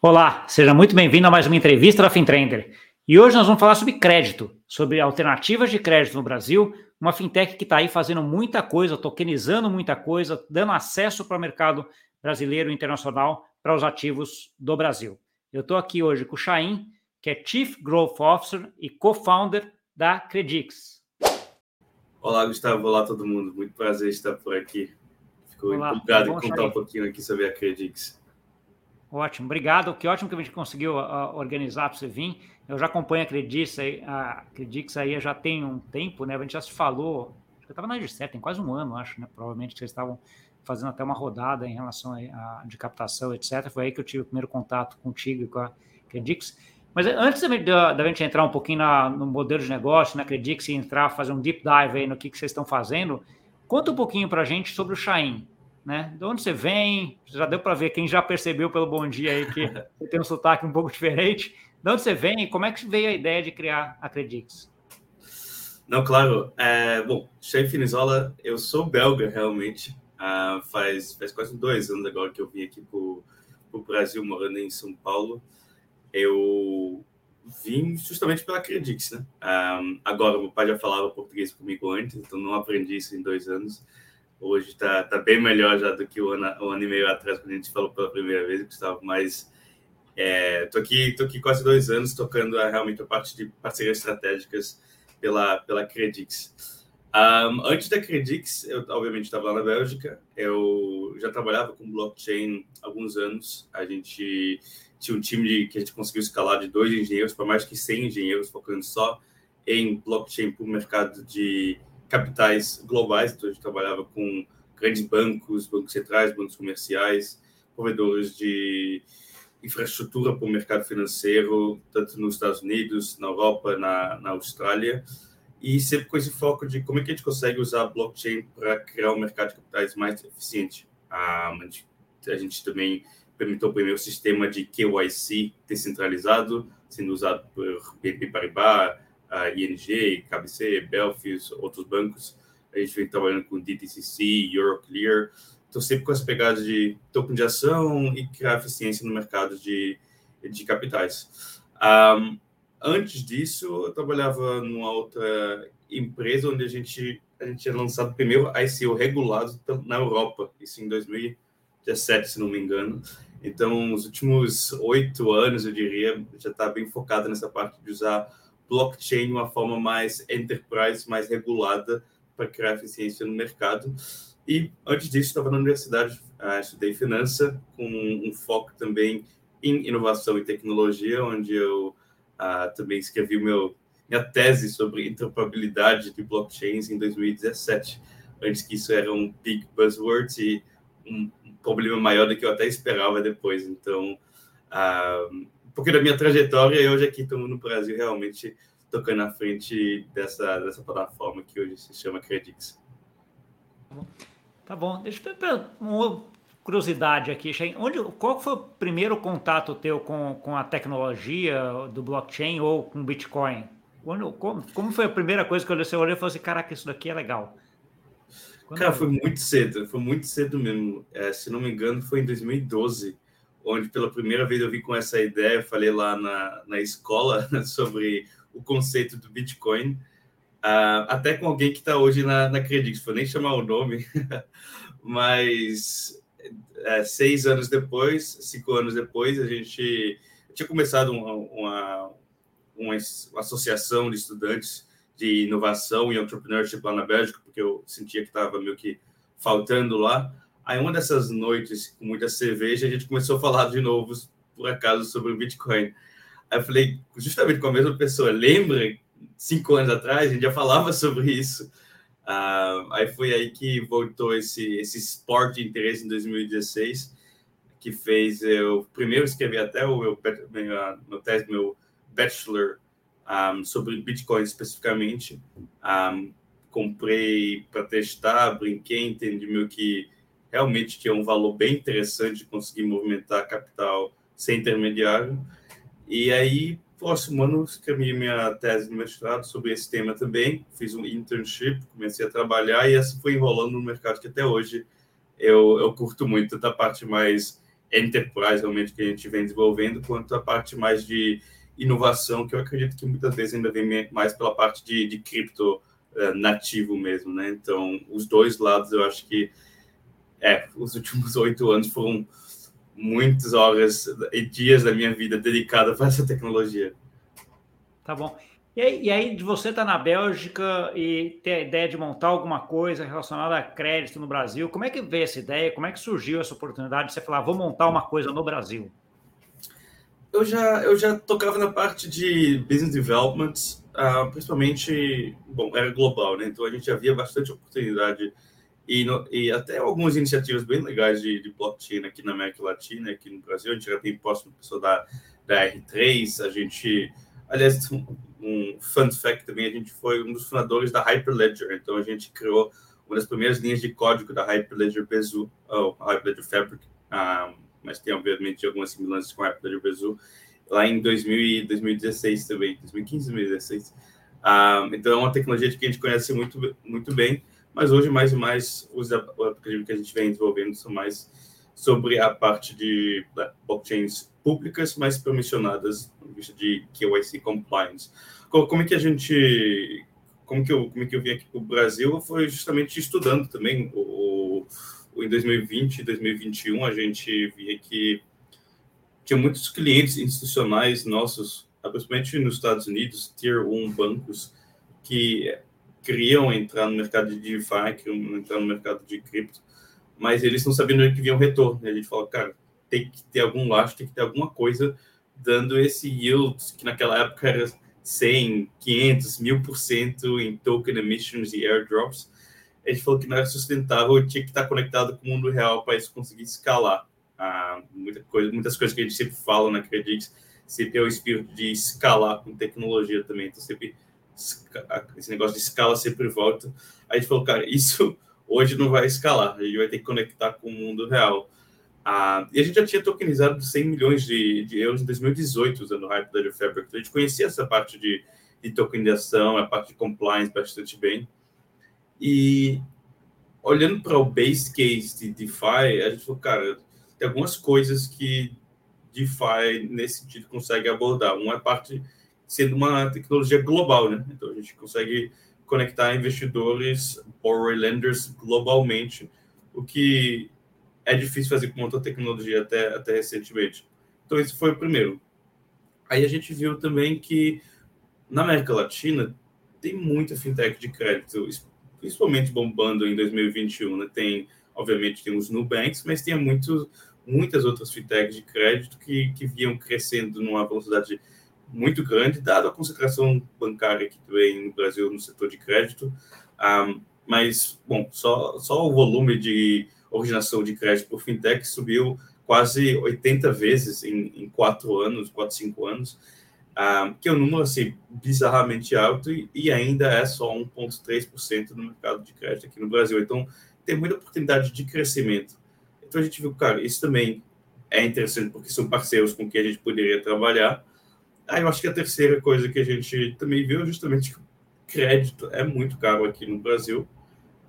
Olá, seja muito bem-vindo a mais uma entrevista da FinTrender. E hoje nós vamos falar sobre crédito, sobre alternativas de crédito no Brasil, uma fintech que está aí fazendo muita coisa, tokenizando muita coisa, dando acesso para o mercado brasileiro e internacional para os ativos do Brasil. Eu estou aqui hoje com o Chaim, que é Chief Growth Officer e co-founder da Credix. Olá, Gustavo. Olá, todo mundo. Muito prazer estar por aqui. Fico Olá, empolgado em contar Chaim. um pouquinho aqui sobre a Credix. Ótimo, obrigado. Que ótimo que a gente conseguiu uh, organizar para você vir. Eu já acompanho a Credix aí, a Credix aí já tem um tempo, né? A gente já se falou, acho que eu estava na G7, tem quase um ano, acho, né? Provavelmente vocês estavam fazendo até uma rodada em relação a, a, de captação, etc. Foi aí que eu tive o primeiro contato contigo e com a Credix. Mas antes da, da gente entrar um pouquinho na, no modelo de negócio, na Credix e entrar, fazer um deep dive aí no que, que vocês estão fazendo, conta um pouquinho para a gente sobre o Chain né? De onde você vem? Já deu para ver quem já percebeu pelo bom dia aí que você tem um sotaque um pouco diferente. De onde você vem como é que veio a ideia de criar a Credix? Não, claro. É, bom, Chefe Finizola, eu sou belga realmente. Uh, faz, faz quase dois anos agora que eu vim aqui para o Brasil, morando em São Paulo. Eu vim justamente pela Credix, né? Um, ah, agora, meu pai já falava português comigo antes, então não aprendi isso em dois anos. Hoje está tá bem melhor já do que o ano, um ano e meio atrás, quando a gente falou pela primeira vez, Gustavo. Mas é, aqui, tô aqui quase dois anos tocando a, realmente a parte de parcerias estratégicas pela, pela Credix. Um, antes da Credix, eu obviamente estava lá na Bélgica, eu já trabalhava com blockchain há alguns anos. A gente tinha um time de, que a gente conseguiu escalar de dois engenheiros para mais que 100 engenheiros, focando só em blockchain para o mercado de capitais globais, então a gente trabalhava com grandes bancos, bancos centrais, bancos comerciais, provedores de infraestrutura para o mercado financeiro, tanto nos Estados Unidos, na Europa, na, na Austrália, e sempre com esse foco de como é que a gente consegue usar a blockchain para criar um mercado de capitais mais eficiente. Ah, a, gente, a gente também permitiu o primeiro sistema de KYC descentralizado, sendo usado por BNP Paribas, a ING, KBC, Belfius, outros bancos. A gente vem trabalhando com DTCC, Euroclear. Então, sempre com essa pegada de tokenização e criar eficiência no mercado de, de capitais. Um, antes disso, eu trabalhava numa outra empresa onde a gente, a gente tinha lançado o primeiro ICO regulado na Europa, isso em 2017, se não me engano. Então, os últimos oito anos, eu diria, já está bem focado nessa parte de usar blockchain uma forma mais enterprise, mais regulada para criar eficiência no mercado. E antes disso, estava na universidade, uh, estudei finança, com um foco também em inovação e tecnologia, onde eu uh, também escrevi meu, minha tese sobre interoperabilidade de blockchains em 2017. Antes que isso era um big buzzword e um, problema maior do que eu até esperava depois. Então, uh, pouquinho da minha trajetória e hoje aqui estamos no Brasil realmente tocando na frente dessa, dessa plataforma que hoje se chama Credix. Tá bom. Deixa eu ter uma curiosidade aqui, Onde, qual foi o primeiro contato teu com, com a tecnologia do blockchain ou com Bitcoin? Quando, como, como foi a primeira coisa que você olhou e falou assim, caraca, isso daqui é legal? Quando Cara, foi muito cedo, foi muito cedo mesmo. É, se não me engano, foi em 2012 onde pela primeira vez eu vi com essa ideia, falei lá na, na escola sobre o conceito do Bitcoin, uh, até com alguém que está hoje na, na Credix, vou nem chamar o nome, mas é, seis anos depois, cinco anos depois, a gente tinha começado uma, uma, uma associação de estudantes de inovação e entrepreneurship lá na Bélgica, porque eu sentia que estava meio que faltando lá. Aí, uma dessas noites, com muita cerveja, a gente começou a falar de novo, por acaso, sobre o Bitcoin. Aí eu falei, justamente com a mesma pessoa, lembra? Cinco anos atrás, a gente já falava sobre isso. Uh, aí foi aí que voltou esse, esse esporte de interesse em 2016, que fez eu primeiro escrever até o meu, meu, meu tese, meu bachelor um, sobre Bitcoin especificamente. Um, comprei para testar, brinquei, entendi meio que realmente tinha um valor bem interessante de conseguir movimentar capital sem intermediário. E aí, próximo ano, escrevi minha tese no mestrado sobre esse tema também. Fiz um internship, comecei a trabalhar e essa foi enrolando no mercado que até hoje eu, eu curto muito, da parte mais enterprise realmente que a gente vem desenvolvendo, quanto a parte mais de inovação, que eu acredito que muitas vezes ainda vem mais pela parte de, de cripto uh, nativo mesmo, né? Então, os dois lados eu acho que é, os últimos oito anos foram muitas horas e dias da minha vida dedicada para essa tecnologia. Tá bom. E aí, e aí, você estar tá na Bélgica e ter a ideia de montar alguma coisa relacionada a crédito no Brasil, como é que veio essa ideia? Como é que surgiu essa oportunidade de você falar, vou montar uma coisa no Brasil? Eu já, eu já tocava na parte de business development, uh, principalmente, bom, era global, né? Então a gente havia bastante oportunidade e, no, e até algumas iniciativas bem legais de, de, blockchain aqui na América Latina, aqui no Brasil. A gente já tem posto pessoa da, da R3, a gente, aliás, um, um fun fact também, a gente foi um dos fundadores da Hyperledger, então a gente criou uma das primeiras linhas de código da Hyperledger Bezu, ou Hyperledger Fabric, ah, mas tem obviamente algumas semelhanças com a Hyperledger Bezu, lá em 2000 2016 também, 2015, 2016. Um, então é uma tecnologia que a gente conhece muito, muito bem, mas hoje mais e mais os aplicativos que a gente vem desenvolvendo são mais sobre a parte de blockchains públicas, mas permissionadas, no vista de KYC compliance. Como é que a gente, como que eu, como é que eu vim aqui para o Brasil? Foi justamente estudando também o, o em 2020 e 2021 a gente via que tinha muitos clientes institucionais nossos, principalmente nos Estados Unidos, tier 1 bancos, que queriam entrar no mercado de DeFi, queriam entrar no mercado de cripto, mas eles não sabiam onde que vinha o retorno. A gente falou, cara, tem que ter algum lastro, tem que ter alguma coisa dando esse yield, que naquela época era 100, 500, 1000% em token emissions e airdrops. A gente falou que não era sustentável, tinha que estar conectado com o mundo real para isso conseguir escalar. Ah, muita coisa, muitas coisas que a gente sempre fala na Credix, sempre é o espírito de escalar com tecnologia também. Então, sempre esse negócio de escala sempre volta. Aí a gente falou, cara, isso hoje não vai escalar, a gente vai ter que conectar com o mundo real. Ah, e a gente já tinha tokenizado 100 milhões de, de euros em 2018 usando o Hyperledger Fabric. Então a gente conhecia essa parte de, de tokenização, a parte de compliance bastante bem. E olhando para o base case de DeFi, a gente falou, cara, tem algumas coisas que DeFi nesse sentido consegue abordar. Uma é a parte sendo uma tecnologia global, né? Então a gente consegue conectar investidores, borrower lenders globalmente, o que é difícil fazer com outra tecnologia até, até recentemente. Então esse foi o primeiro. Aí a gente viu também que na América Latina tem muita fintech de crédito, principalmente bombando em 2021, né? Tem, obviamente, tem os Nubanks, mas tem muito, muitas outras fintechs de crédito que, que vinham crescendo numa velocidade muito grande, dado a concentração bancária que tem no Brasil no setor de crédito. Um, mas, bom, só, só o volume de originação de crédito por fintech subiu quase 80 vezes em, em quatro anos, quatro, cinco anos, um, que é um número assim, bizarramente alto e, e ainda é só 1,3% no mercado de crédito aqui no Brasil. Então, tem muita oportunidade de crescimento. Então, a gente viu, cara, isso também é interessante porque são parceiros com quem a gente poderia trabalhar, Aí eu acho que a terceira coisa que a gente também viu é justamente que o crédito é muito caro aqui no Brasil.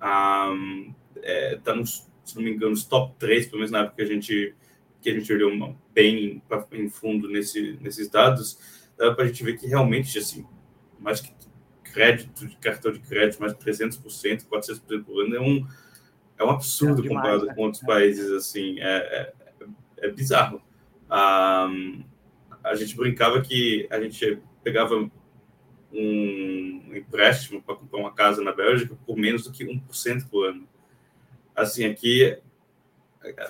Um, é, tá nos, se não me engano, nos top 3, pelo menos na época que a gente, que a gente olhou uma, bem pra, em fundo nesse, nesses dados, dá para a gente ver que realmente, assim, mais que crédito, de cartão de crédito, mais de 300%, 400% por ano, é um, é um absurdo é demais, comparado né? com outros países, assim, é, é, é bizarro. Um, a gente brincava que a gente pegava um empréstimo para comprar uma casa na Bélgica por menos do que 1% por ano. Assim, aqui,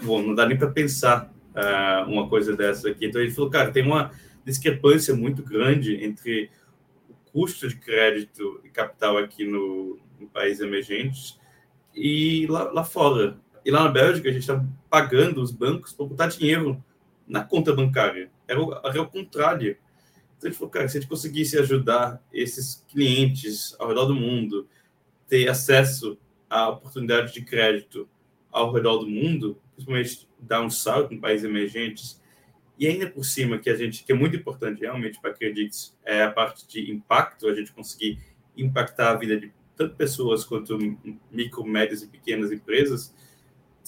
bom, não dá nem para pensar uh, uma coisa dessa aqui. Então, ele falou, cara, tem uma discrepância muito grande entre o custo de crédito e capital aqui no, no país emergentes e lá, lá fora. E lá na Bélgica, a gente está pagando os bancos para botar dinheiro na conta bancária. Era o, era o contrário. Então, gente falou, cara, se a gente conseguisse ajudar esses clientes ao redor do mundo ter acesso à oportunidade de crédito ao redor do mundo, principalmente dar um salto em países emergentes, e ainda por cima, que a gente que é muito importante realmente para acredites, é a parte de impacto, a gente conseguir impactar a vida de tanto pessoas quanto micro, médias e pequenas empresas,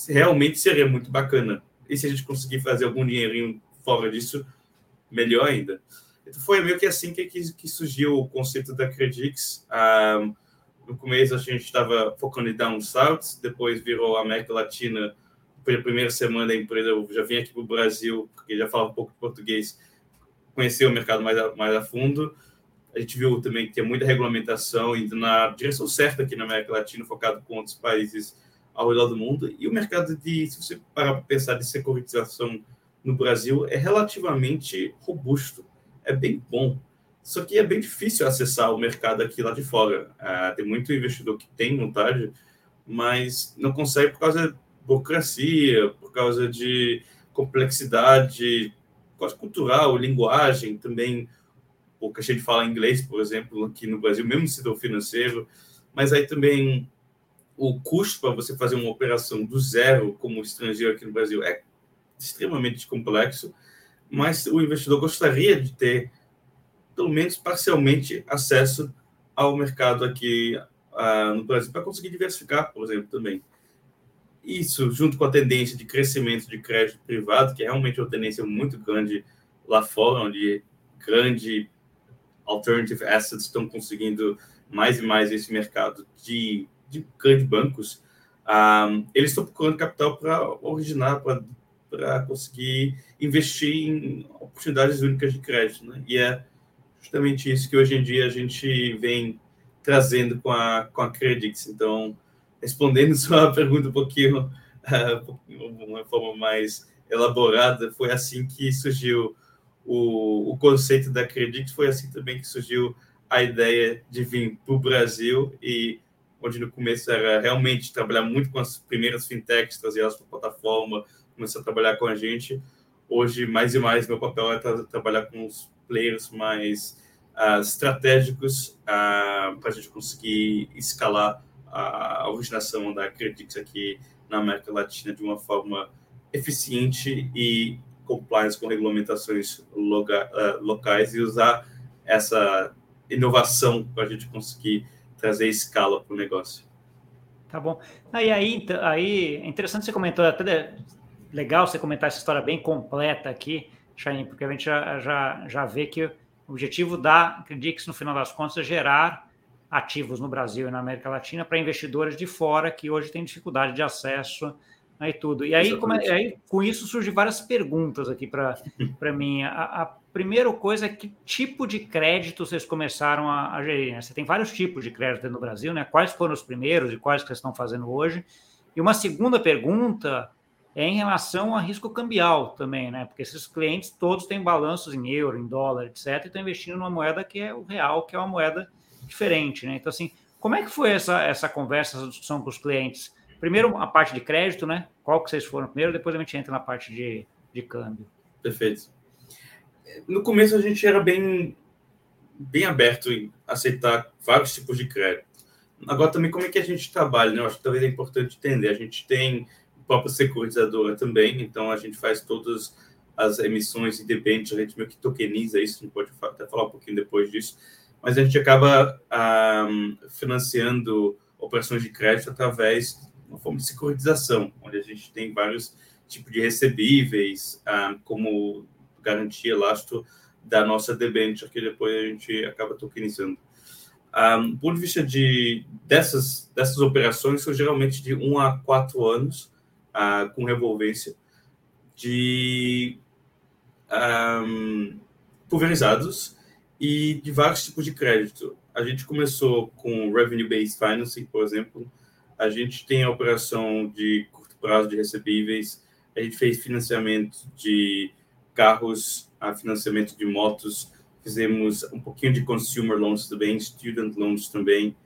realmente seria muito bacana e se a gente conseguir fazer algum dinheirinho fora disso, melhor ainda. Então foi meio que assim que, que surgiu o conceito da Credix. Um, no começo a gente estava focando em down south, depois virou América Latina. Foi a primeira semana da empresa, eu já vim aqui para o Brasil, porque já falava um pouco de português, conhecer o mercado mais a, mais a fundo. A gente viu também que tem muita regulamentação indo na direção certa aqui na América Latina, focado com outros países ao redor do mundo. E o mercado de, se você parar para pensar de securitização no Brasil, é relativamente robusto, é bem bom. Só que é bem difícil acessar o mercado aqui lá de fora. Uh, tem muito investidor que tem vontade, mas não consegue por causa de burocracia, por causa de complexidade quase cultural, linguagem, também pouca gente fala inglês, por exemplo, aqui no Brasil, mesmo no setor financeiro, mas aí também o custo para você fazer uma operação do zero como estrangeiro aqui no Brasil é extremamente complexo, mas o investidor gostaria de ter, pelo menos parcialmente, acesso ao mercado aqui uh, no Brasil para conseguir diversificar, por exemplo, também. Isso, junto com a tendência de crescimento de crédito privado, que é realmente uma tendência muito grande lá fora, onde grande alternative assets estão conseguindo mais e mais esse mercado de de grandes bancos, um, eles estão procurando capital para originar, para conseguir investir em oportunidades únicas de crédito. Né? E é justamente isso que hoje em dia a gente vem trazendo com a, com a Credix. Então, respondendo sua pergunta um pouquinho, uh, uma forma mais elaborada, foi assim que surgiu o, o conceito da Credix, foi assim também que surgiu a ideia de vir para o Brasil e onde no começo era realmente trabalhar muito com as primeiras fintechs, trazer elas para a plataforma, começar a trabalhar com a gente. Hoje, mais e mais, meu papel é tra trabalhar com os players mais uh, estratégicos uh, para a gente conseguir escalar a originação da Credix aqui na América Latina de uma forma eficiente e compliance com regulamentações uh, locais e usar essa inovação para a gente conseguir trazer escala para o negócio. Tá bom. Aí, aí, aí, é interessante você comentou, até legal você comentar essa história bem completa aqui, Chain, porque a gente já, já, já vê que o objetivo da Credix, no final das contas, é gerar ativos no Brasil e na América Latina para investidores de fora que hoje têm dificuldade de acesso aí tudo. E aí, como, é, aí com isso surgem várias perguntas aqui para mim. A, a, primeira coisa é que tipo de crédito vocês começaram a, a gerir? Né? Você tem vários tipos de crédito no Brasil, né? Quais foram os primeiros e quais que vocês estão fazendo hoje? E uma segunda pergunta é em relação a risco cambial também, né? Porque esses clientes todos têm balanços em euro, em dólar, etc., e estão investindo numa moeda que é o real, que é uma moeda diferente, né? Então, assim, como é que foi essa, essa conversa, essa discussão com os clientes? Primeiro, a parte de crédito, né? Qual que vocês foram primeiro, depois a gente entra na parte de, de câmbio. Perfeito. No começo a gente era bem, bem aberto em aceitar vários tipos de crédito. Agora também como é que a gente trabalha, né? Eu acho que talvez é importante entender. A gente tem própria securitizadora também, então a gente faz todas as emissões de debêntures, a gente meio que tokeniza isso, a gente pode até falar um pouquinho depois disso, mas a gente acaba um, financiando operações de crédito através uma forma de securitização, onde a gente tem vários tipos de recebíveis ah, como garantia lastro da nossa debênture, que depois a gente acaba tokenizando. Um, ponto de vista de, dessas, dessas operações, são geralmente de um a quatro anos, uh, com revolvência, de um, pulverizados e de vários tipos de crédito. A gente começou com Revenue-Based Financing, por exemplo, a gente tem a operação de curto prazo de recebíveis, a gente fez financiamento de carros, a financiamento de motos, fizemos um pouquinho de consumer loans também, student loans também,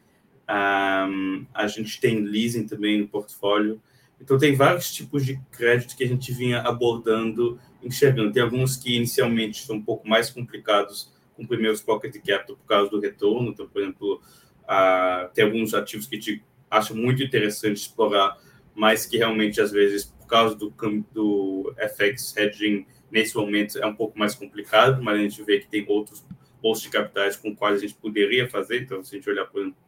um, a gente tem leasing também no portfólio. Então, tem vários tipos de crédito que a gente vinha abordando, enxergando. Tem alguns que inicialmente são um pouco mais complicados, com primeiros pocket capital por causa do retorno. Então, por exemplo, uh, tem alguns ativos que te acho muito interessante explorar, mas que realmente, às vezes, por causa do, do FX hedging, nesse momento é um pouco mais complicado, mas a gente vê que tem outros bolsos de capitais com quais a gente poderia fazer. Então, se a gente olhar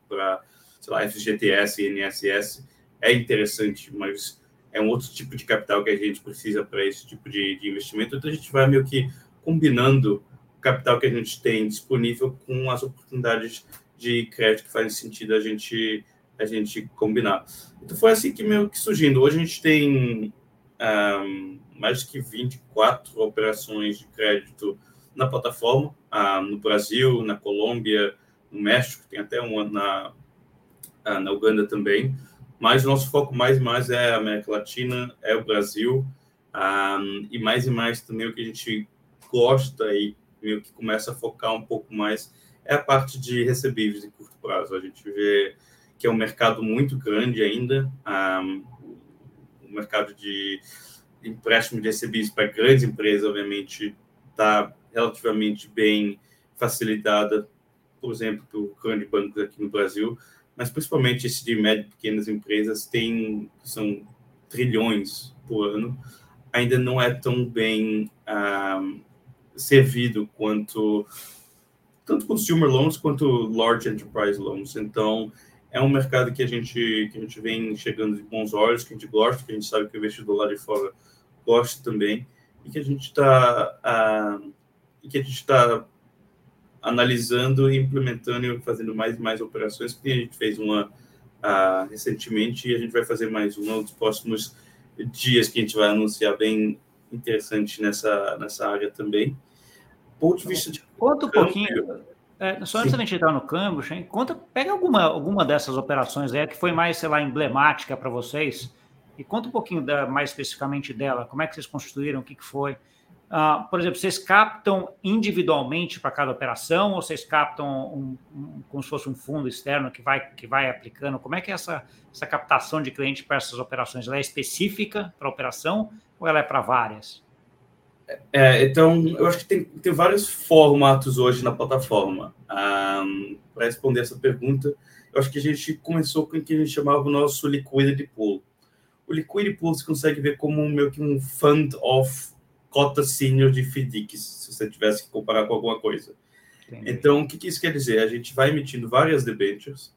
para, sei lá, FGTS e NSS, é interessante, mas é um outro tipo de capital que a gente precisa para esse tipo de, de investimento. Então, a gente vai meio que combinando o capital que a gente tem disponível com as oportunidades de crédito que fazem sentido a gente a gente combinar. Então foi assim que meio que surgindo. Hoje a gente tem um, mais que 24 operações de crédito na plataforma, uh, no Brasil, na Colômbia, no México, tem até uma na, uh, na Uganda também. Mas o nosso foco mais e mais é a América Latina, é o Brasil, um, e mais e mais também o que a gente gosta e meio que começa a focar um pouco mais é a parte de recebíveis de curto prazo. A gente vê que é um mercado muito grande ainda, um, o mercado de empréstimo de recebíveis para grandes empresas, obviamente, está relativamente bem facilitada, por exemplo, por grandes bancos aqui no Brasil, mas principalmente esse de médio e pequenas empresas tem são trilhões por ano, ainda não é tão bem um, servido quanto tanto consumer loans quanto large enterprise loans. Então, é um mercado que a gente que a gente vem chegando de bons olhos, que a gente gosta, que a gente sabe que o investidor lá de fora gosta também e que a gente está e que a gente está analisando e implementando e fazendo mais e mais operações, porque a gente fez uma uh, recentemente e a gente vai fazer mais uma nos próximos dias que a gente vai anunciar bem interessante nessa, nessa área também. Ponto de vista de... Conta um pouquinho, é, só antes da gente entrar no câmbio, conta, pega alguma, alguma dessas operações aí que foi mais, sei lá, emblemática para vocês e conta um pouquinho da, mais especificamente dela, como é que vocês construíram, o que, que foi. Uh, por exemplo, vocês captam individualmente para cada operação ou vocês captam um, um, como se fosse um fundo externo que vai, que vai aplicando? Como é que é essa, essa captação de cliente para essas operações? Ela é específica para a operação ou ela é para várias? É, então, eu acho que tem, tem vários formatos hoje na plataforma. Um, para responder essa pergunta, eu acho que a gente começou com o que a gente chamava o nosso Liquidity Pool. O Liquidity Pool você consegue ver como meio que um fund of cota senior de FDICs, se você tivesse que comparar com alguma coisa. Entendi. Então, o que, que isso quer dizer? A gente vai emitindo várias debentures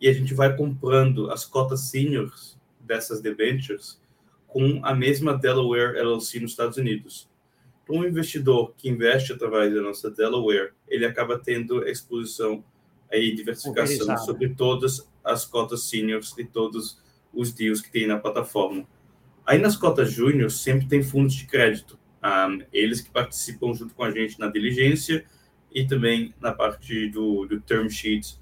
e a gente vai comprando as cotas seniors dessas debentures com a mesma Delaware LLC nos Estados Unidos. Então, um investidor que investe através da nossa Delaware, ele acaba tendo exposição e diversificação sobre todas as cotas seniors e todos os deals que tem na plataforma. Aí nas cotas júnior sempre tem fundos de crédito, um, eles que participam junto com a gente na diligência e também na parte do, do term sheet,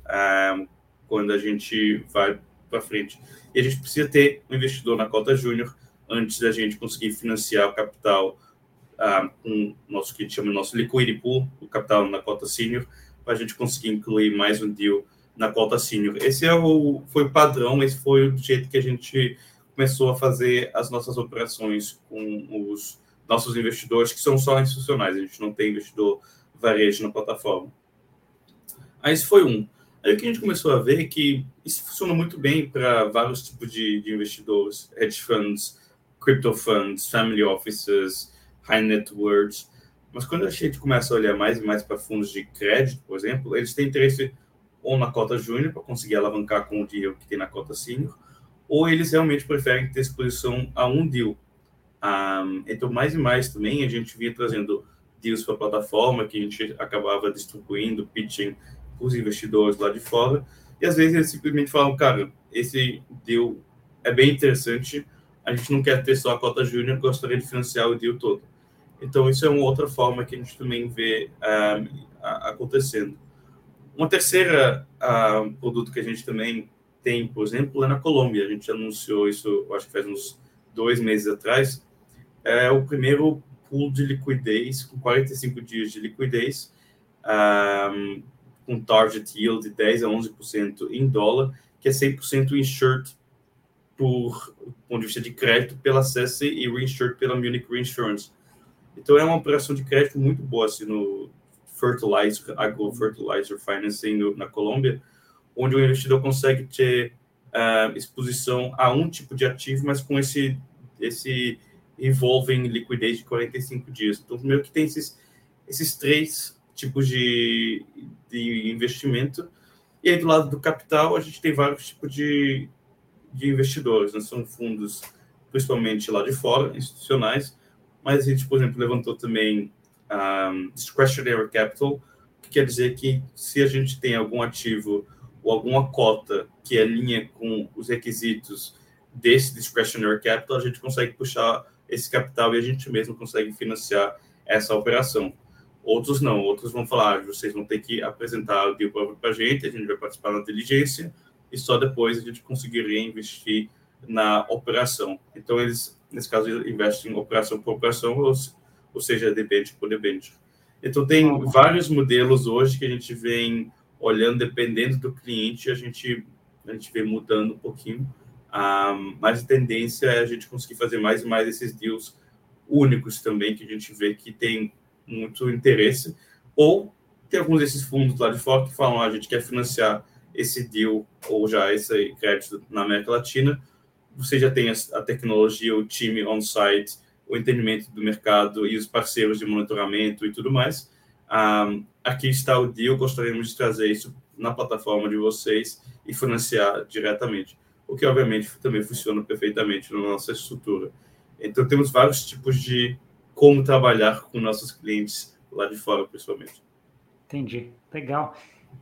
um, quando a gente vai para frente. E a gente precisa ter um investidor na cota júnior antes da gente conseguir financiar o capital uh, com nosso que a gente chama nosso liquidity pool, o capital na cota senior, para a gente conseguir incluir mais um deal na cota senior. Esse é o, foi o padrão, esse foi o jeito que a gente começou a fazer as nossas operações com os nossos investidores, que são só institucionais, a gente não tem investidor varejo na plataforma. Aí esse foi um. Aí o que a gente começou a ver é que isso funciona muito bem para vários tipos de, de, investidores, hedge funds, crypto funds, family offices, high net worth. Mas quando a gente começa a olhar mais e mais para fundos de crédito, por exemplo, eles têm interesse ou na cota júnior para conseguir alavancar com o deal que tem na cota senior, ou eles realmente preferem ter exposição a um deal. Um, então, mais e mais também a gente vinha trazendo deals para a plataforma que a gente acabava distribuindo, pitching para os investidores lá de fora, e às vezes eles simplesmente falam, cara, esse deal é bem interessante, a gente não quer ter só a cota júnior, gostaria de financiar o deal todo. Então, isso é uma outra forma que a gente também vê um, acontecendo. Uma terceira produto que a gente também tem, por exemplo, é na Colômbia. A gente anunciou isso, acho que faz uns dois meses atrás. É o primeiro pool de liquidez, com 45 dias de liquidez, um, com target yield de 10 a 11% em dólar, que é 100% insured por ponto de vista de crédito pela CESE e reinsured pela Munich Reinsurance. Então é uma operação de crédito muito boa assim, no, fertilizer, agro-fertilizer financing no, na Colômbia, onde o investidor consegue ter uh, exposição a um tipo de ativo, mas com esse, esse revolving liquidez de 45 dias. Então, meio que tem esses, esses três tipos de, de investimento. E aí, do lado do capital, a gente tem vários tipos de, de investidores. Né? São fundos principalmente lá de fora, institucionais, mas a gente, por exemplo, levantou também um, discretionary capital, que quer dizer que se a gente tem algum ativo ou alguma cota que alinha com os requisitos desse discretionary capital, a gente consegue puxar esse capital e a gente mesmo consegue financiar essa operação. Outros não, outros vão falar, ah, vocês vão ter que apresentar o deal para a gente, a gente vai participar da diligência e só depois a gente conseguiria investir na operação. Então, eles, nesse caso, investem em operação por operação, ou, ou seja, debênture por debênture. Então, tem vários modelos hoje que a gente vem olhando, dependendo do cliente, a gente, a gente vem mudando um pouquinho. Um, mas a tendência é a gente conseguir fazer mais e mais esses deals únicos também, que a gente vê que tem muito interesse. Ou tem alguns desses fundos lá de fora que falam: ah, a gente quer financiar esse deal ou já esse crédito na América Latina. Você já tem a, tecnologia, o time on-site, o entendimento do mercado e os parceiros de monitoramento e tudo mais. Aqui está o deal, gostaríamos de trazer isso na plataforma de vocês e financiar diretamente, o que obviamente também funciona perfeitamente na nossa estrutura. Então temos vários tipos de como trabalhar com nossos clientes lá de fora, principalmente. Entendi, legal.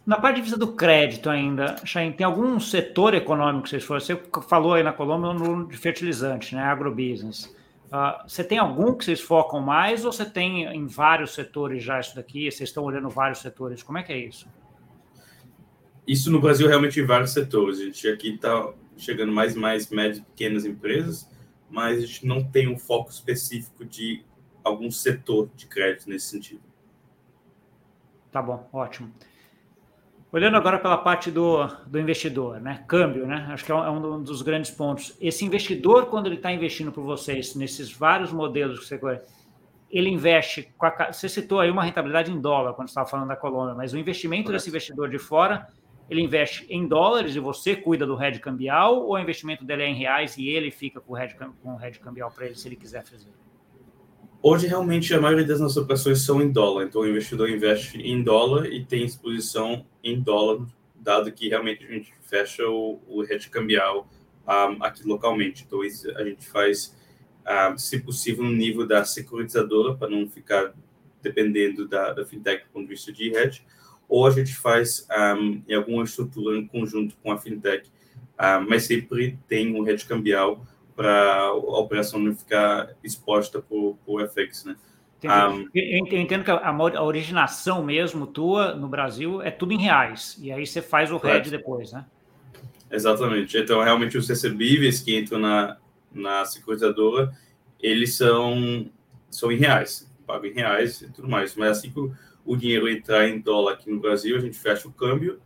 Na parte de vista do crédito ainda, Chain, tem algum setor econômico que vocês foram? Você falou aí na Colômbia no de fertilizante, né, agrobusiness. Uh, você tem algum que vocês focam mais ou você tem em vários setores já isso daqui? Vocês estão olhando vários setores? Como é que é isso? Isso no Brasil realmente em vários setores. A gente aqui está chegando mais e mais médias e pequenas empresas, mas a gente não tem um foco específico de algum setor de crédito nesse sentido. Tá bom, ótimo. Olhando agora pela parte do, do investidor, né? Câmbio, né? Acho que é um, é dos grandes pontos. Esse investidor, quando ele está investindo por vocês, nesses vários modelos que você conhece, ele investe. A, você citou aí uma rentabilidade em dólar quando estava falando da Colômbia, mas o investimento desse investidor de fora, ele investe em dólares e você cuida do hedge cambial, ou o investimento dele é em reais e ele fica com o hedge, com o hedge cambial para ele se ele quiser fazer? Hoje, realmente, a maioria das nossas operações são em dólar. Então, o investidor investe em dólar e tem exposição em dólar, dado que realmente a gente fecha o, o hedge cambial um, aqui localmente. Então, isso a gente faz, um, se possível, no nível da securitizadora, para não ficar dependendo da, da fintech do ponto de vista de hedge, ou a gente faz um, em alguma estrutura em conjunto com a fintech, mas sempre tem um hedge cambial para a operação não ficar exposta por, por FX, né? Um, eu entendo que a, a, originação mesmo tua no Brasil é tudo em reais, e aí você faz o RED depois, né? Exatamente. Então, realmente, os recebíveis que entram na, na securitizadora, eles são, são em reais, pago em reais e tudo mais. Mas assim que o, o dinheiro entrar em dólar aqui no Brasil, a gente fecha o câmbio.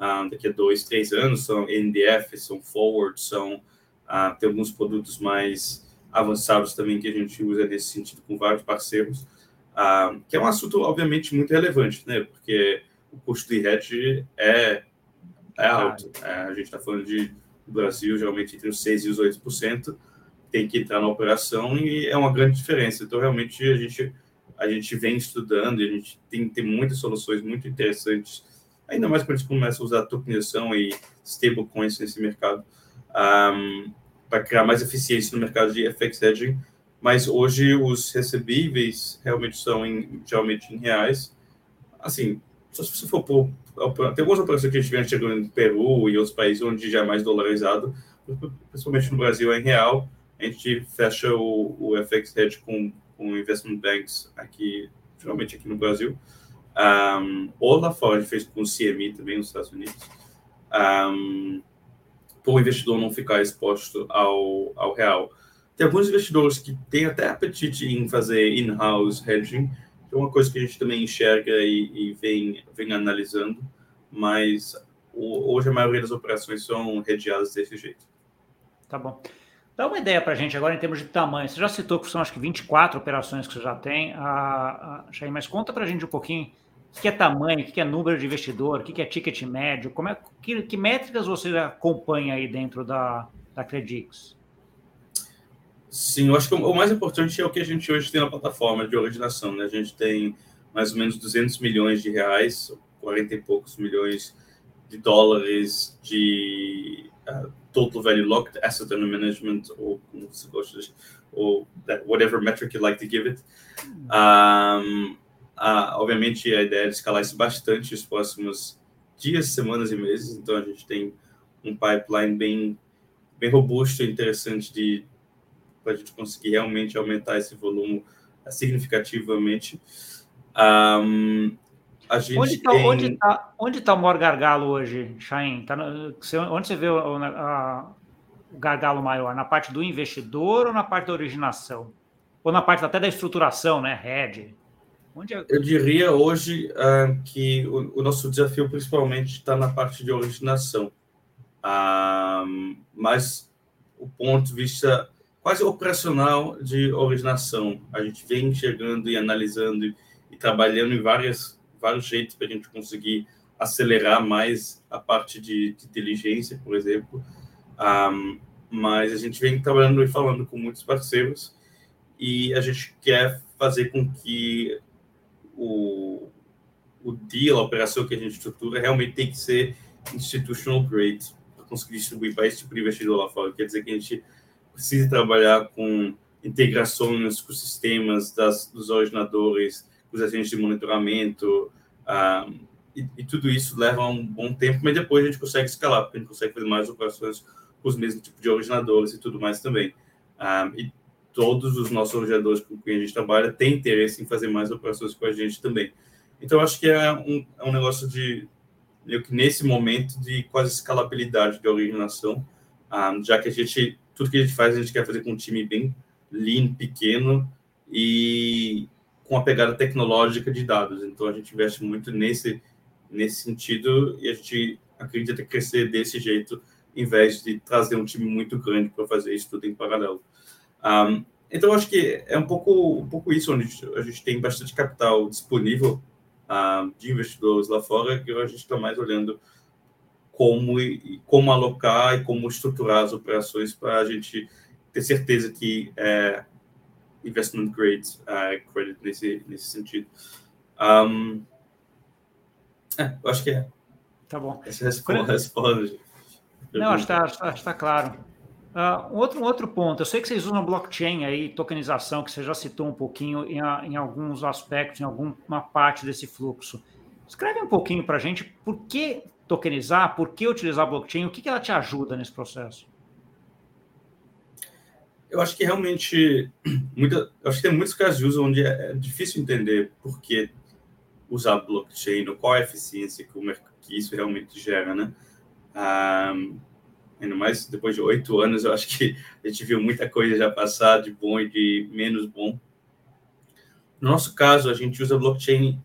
Um, daqui a dois, três anos, são NDF, são forward, são ah, tem alguns produtos mais avançados também que a gente usa nesse sentido com vários parceiros, ah, que é um assunto, obviamente, muito relevante, né? Porque o custo de hedge é, é alto. É, a gente está falando de Brasil, geralmente entre os 6% e os 8%, tem que entrar na operação e é uma grande diferença. Então, realmente, a gente, a gente vem estudando e a gente tem, tem muitas soluções muito interessantes, ainda mais quando a gente começa a usar tokenização e stablecoins nesse mercado. Um, para criar mais eficiência no mercado de FX hedging, mas hoje os recebíveis realmente são em, geralmente em reais. Assim, se você for por, tem algumas operações que a gente vem chegando no Peru e outros países onde já é mais dolarizado, principalmente no Brasil é em real, a gente fecha o, o FX hedge com, com investment banks aqui, geralmente aqui no Brasil, um, ou lá fora, a gente fez com o CME também nos Estados Unidos. Um, para o investidor não ficar exposto ao, ao real. Tem alguns investidores que têm até apetite em fazer in-house hedging, é uma coisa que a gente também enxerga e, e vem, vem analisando, mas o, hoje a maioria das operações são hedgeadas desse jeito. Tá bom. Dá uma ideia para a gente agora em termos de tamanho. Você já citou que são acho que 24 operações que você já tem, a, a, mas conta para a gente um pouquinho o que é tamanho, o que é número de investidor, o que é ticket médio, como é, que, que métricas você acompanha aí dentro da, da Credix? Sim, eu acho que o mais importante é o que a gente hoje tem na plataforma de originação. Né? A gente tem mais ou menos 200 milhões de reais, 40 e poucos milhões de dólares de, uh, total value locked, asset under management, ou como você gosta de, ou that, whatever metric you like to give it. Um, uh, obviamente, a ideia é escalar isso bastante nos próximos dias, semanas e meses, então a gente tem um pipeline bem, bem robusto e interessante de para a gente conseguir realmente aumentar esse volume significativamente. Um, onde está tem... onde tá, onde tá o maior gargalo hoje, Chain? Tá no, onde você vê o, a, o gargalo maior? Na parte do investidor ou na parte da originação? Ou na parte até da estruturação, né? Red? Onde é... Eu diria hoje uh, que o, o, nosso desafio principalmente está na parte de originação. Uh, mas o ponto de vista quase operacional de originação. A gente vem chegando e analisando e, trabalhando em várias vários jeitos para a gente conseguir acelerar mais a parte de, de inteligência, por exemplo. Um, mas a gente vem trabalhando e falando com muitos parceiros e a gente quer fazer com que o, o deal, a operação que a gente estrutura, realmente tem que ser institutional grade para conseguir distribuir para esse tipo de investidor lá fora. Quer dizer que a gente precisa trabalhar com integrações com sistemas das, dos originadores, os agentes de monitoramento, ah, e, e, tudo isso leva um bom tempo, mas depois a gente consegue escalar, porque a gente consegue fazer mais operações com os mesmos tipos de originadores e tudo mais também. Ah, e todos os nossos originadores com quem a gente trabalha têm interesse em fazer mais operações com a gente também. Então, acho que é um, é um negócio de, meio que nesse momento, de quase escalabilidade de originação, ah, já que a gente, tudo que a gente faz, a gente quer fazer com um time bem lean, pequeno, e com a pegada tecnológica de dados. Então, a gente investe muito nesse, nesse sentido e a gente acredita crescer desse jeito, em vez de trazer um time muito grande para fazer isso tudo em paralelo. Um, então, acho que é um pouco, um pouco isso, onde a gente tem bastante capital disponível uh, de investidores lá fora, que a gente está mais olhando como, como alocar e como estruturar as operações para a gente ter certeza que é, investment grade uh, credit nesse, nesse sentido. Um, é, eu acho que é. Tá bom. Essa responde. responde Não, acho que está tá claro. Uh, um, outro, um outro ponto, eu sei que vocês usam blockchain aí, tokenização, que você já citou um pouquinho em, em alguns aspectos, em alguma parte desse fluxo. Escreve um pouquinho para a gente por que tokenizar, por que utilizar blockchain, o que, que ela te ajuda nesse processo? eu acho que realmente muita, acho que tem muitos casos de uso onde é, é difícil entender por que usar blockchain, qual a eficiência que, o, que isso realmente gera, né? Um, ainda mais depois de oito anos, eu acho que a gente viu muita coisa já passar de bom e de menos bom. No nosso caso, a gente usa blockchain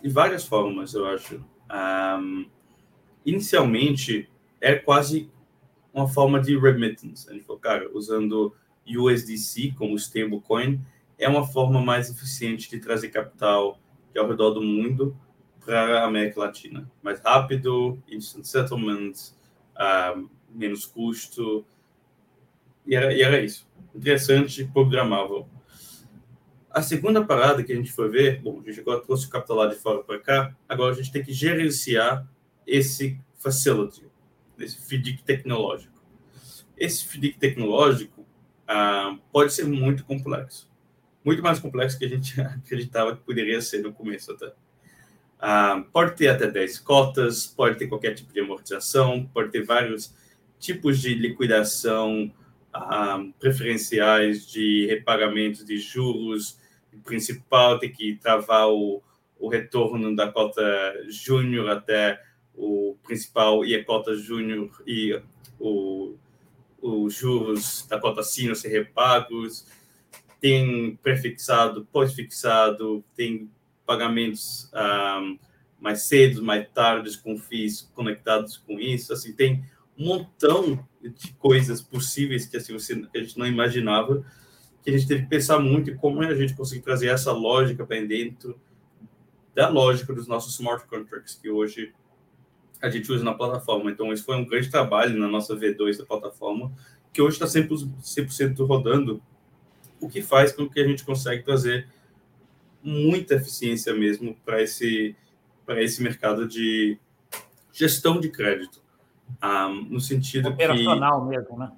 de várias formas, eu acho. Um, inicialmente, é quase uma forma de remittance. A gente falou, cara, usando USDC como stablecoin é uma forma mais eficiente de trazer capital de ao redor do mundo para a América Latina. Mais rápido, instant settlement, uh, menos custo. E era, e era isso. Interessante, programável. A segunda parada que a gente foi ver, bom, a gente agora trouxe o capital lá de fora para cá, agora a gente tem que gerenciar esse facility, esse FDIC tecnológico. Esse FDIC tecnológico ah, pode ser muito complexo. Muito mais complexo que a gente acreditava que poderia ser no começo até. Ah, pode ter até 10 cotas, pode ter qualquer tipo de amortização, pode ter vários tipos de liquidação ah, preferenciais de repagamento de juros. Principal tem que travar o, o retorno da cota júnior até o principal e a cota júnior e o os juros da cota sino ser repagos, tem prefixado, pós-fixado, tem pagamentos um, mais cedo, mais tarde, com FIIs conectados com isso, assim, tem um montão de coisas possíveis que, assim, você, que a gente não imaginava, que a gente teve que pensar muito em como a gente conseguir trazer essa lógica para dentro da lógica dos nossos smart contracts, que hoje a gente usa na plataforma. Então, esse foi um grande trabalho na nossa V2 da plataforma, que hoje está 100%, 100 rodando, o que faz com que a gente consiga trazer muita eficiência mesmo para esse, esse mercado de gestão de crédito. Um, no sentido operacional que, mesmo, né?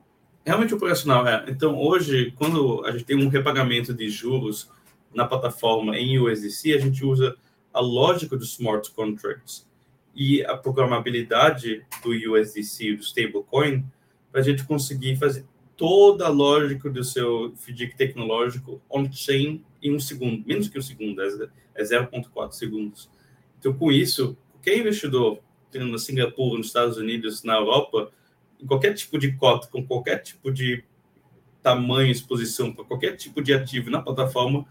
Realmente operacional, é. Então, hoje, quando a gente tem um repagamento de juros na plataforma em USDC, a gente usa a lógica dos smart contracts e a programabilidade do USDC, do stablecoin, para a gente conseguir fazer toda a lógica do seu FDIC tecnológico on-chain em um segundo, menos que um segundo, é 0,4 é segundos. Então, com isso, qualquer investidor, na Singapura, nos Estados Unidos, na Europa, em qualquer tipo de cota, com qualquer tipo de tamanho, exposição, para qualquer tipo de ativo na plataforma,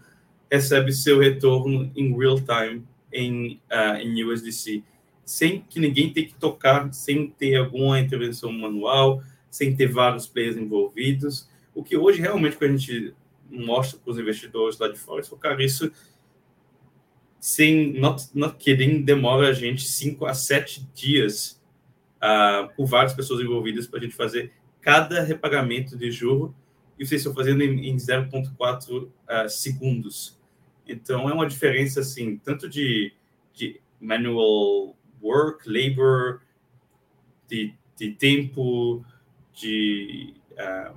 recebe seu retorno em real time em, uh, em USDC, sem que ninguém tenha que tocar, sem ter alguma intervenção manual, sem ter vários players envolvidos. O que hoje realmente que a gente mostra para os investidores lá de fora, é focar isso sem, not, not kidding, demora a gente 5 a 7 dias uh, por várias pessoas envolvidas para a gente fazer cada repagamento de juro e vocês estão fazendo em, em 0,4 uh, ah, segundos. Então, é uma diferença, assim, tanto de, de manual work, labor, de, de tempo, de, ah,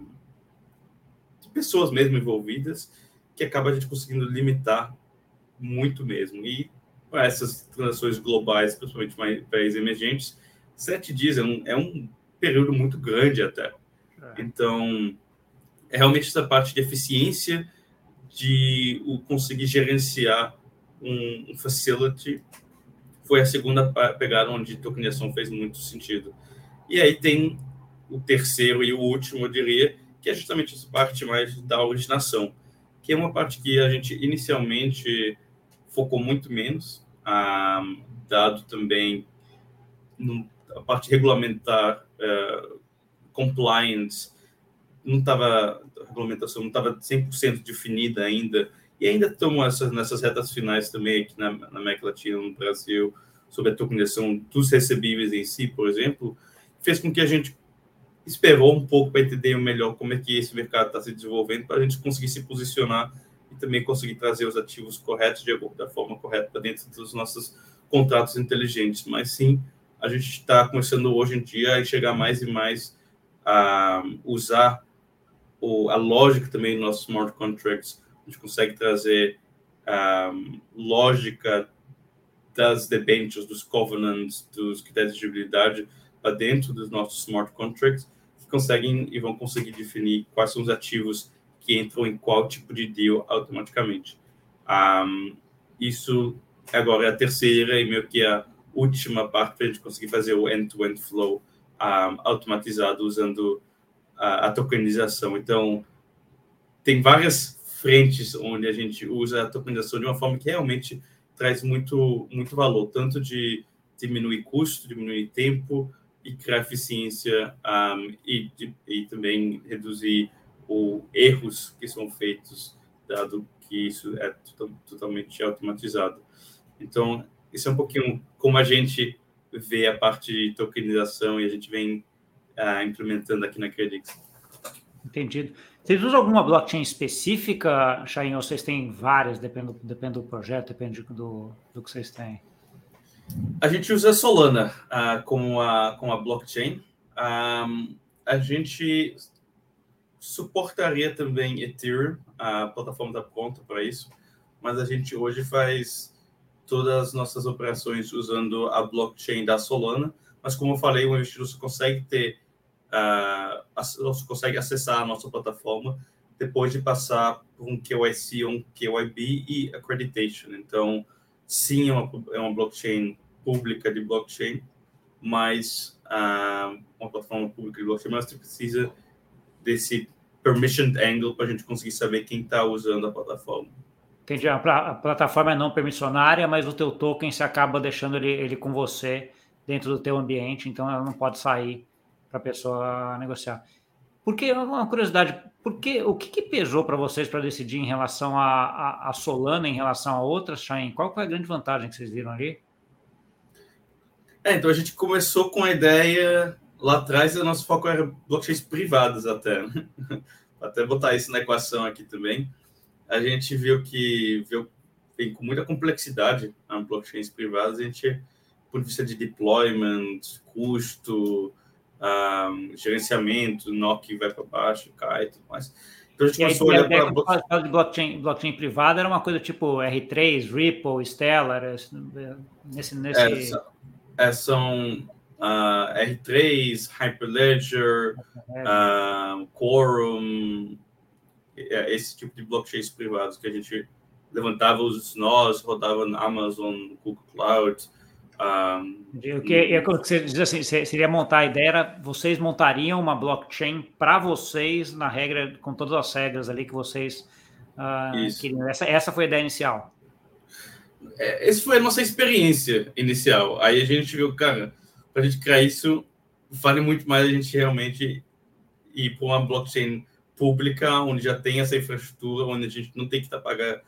de pessoas mesmo envolvidas, que acaba a gente conseguindo limitar muito mesmo. E para essas transações globais, principalmente para países emergentes, sete dias é um, é um período muito grande até. É. Então, é realmente essa parte de eficiência de o conseguir gerenciar um, um facility foi a segunda pegada onde tokenização fez muito sentido. E aí tem o terceiro e o último, eu diria, que é justamente essa parte mais da originação, que é uma parte que a gente inicialmente focou muito menos, ah, dado também no, a parte regulamentar, uh, compliance, não estava, a regulamentação não estava 100% definida ainda, e ainda estamos nessas, nessas retas finais também aqui na, na América Latina, no Brasil, sobre a tokenização dos recebíveis em si, por exemplo, fez com que a gente esperou um pouco para entender melhor como é que esse mercado está se desenvolvendo, para a gente conseguir se posicionar e também conseguir trazer os ativos corretos de da forma correta para dentro dos nossos contratos inteligentes. Mas sim, a gente está começando hoje em dia a chegar mais e mais a usar o, a lógica também dos nossos smart contracts. A gente consegue trazer a lógica das debêntures, dos covenants, dos critérios de elegibilidade para dentro dos nossos smart contracts, que conseguem e vão conseguir definir quais são os ativos que entram em qual tipo de deal automaticamente. Um, isso agora é a terceira e meio que a última parte para a gente conseguir fazer o end-to-end -end flow um, automatizado usando a, a, tokenização. Então, tem várias frentes onde a gente usa a tokenização de uma forma que realmente traz muito, muito valor, tanto de diminuir custo, diminuir tempo e criar eficiência um, e, de, e também reduzir ou erros que são feitos, dado que isso é totalmente automatizado. Então, isso é um pouquinho como a gente vê a parte de tokenização e a gente vem uh, implementando aqui na Credix. Entendido. Vocês usam alguma blockchain específica, Chain, ou vocês têm várias, depende, depende do projeto, depende do, do que vocês têm? A gente usa Solana uh, como, a, como a blockchain. Um, a gente suportaria também Ethereum, a plataforma está pronta para isso, mas a gente hoje faz todas as nossas operações usando a blockchain da Solana, mas como eu falei, o investidor só consegue ter, uh, consegue acessar a nossa plataforma depois de passar por um KYC, um KYB e accreditation. Então, sim, é uma, é uma blockchain pública de blockchain, mas uh, uma plataforma pública de blockchain, mas você precisa desse permissioned angle para a gente conseguir saber quem está usando a plataforma. Entendi. A, a, plataforma é não permissionária, mas o teu token você acaba deixando ele, ele com você dentro do teu ambiente, então ela não pode sair para a pessoa negociar. Porque uma curiosidade, porque o que, que pesou para vocês para decidir em relação a, a, a, Solana, em relação a outras, Chain? Qual foi a grande vantagem que vocês viram ali? É, então a gente começou com a ideia lá atrás, o nosso foco era blockchains privadas até. Né? até botar isso na equação aqui também. A gente viu que viu, vem com muita complexidade a blockchains privadas. A gente, por vista de deployment, custo, um, gerenciamento, NOC vai para baixo, cai e tudo mais. Então a gente e começou a olhar para... de blockchain, blockchain privada era uma coisa tipo R3, Ripple, Stellar, nesse... nesse... É, é, são uh, ah, R3, Hyperledger, uh, Quorum, é, esse tipo de blockchains privados que a gente levantava os nós, rodava na Amazon, Google Cloud, um, o que, é, que você diz assim, seria montar a ideia era vocês montariam uma blockchain para vocês na regra com todas as regras ali que vocês uh, queriam. Essa, essa foi a ideia inicial. É, essa foi a nossa experiência inicial. Aí a gente viu, cara, para a gente criar isso vale muito mais a gente realmente ir para uma blockchain pública onde já tem essa infraestrutura, onde a gente não tem que estar tá pagando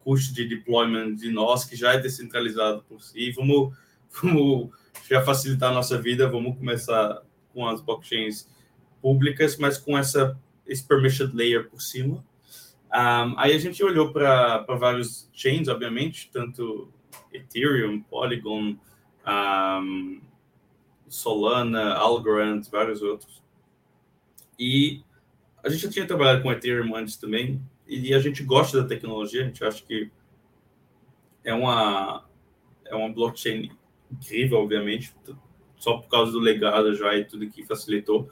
custo de deployment de nós que já é descentralizado por si. Vamos vamos já facilitar a nossa vida, vamos começar com as blockchains públicas, mas com essa esse permission layer por cima. Um, aí a gente olhou para vários chains, obviamente, tanto Ethereum, Polygon, um, Solana, Algorand, vários outros. E a gente já tinha trabalhado com Ethereum antes também, e a gente gosta da tecnologia, a gente acha que é uma, é uma blockchain incrível, obviamente, só por causa do legado já e tudo que facilitou.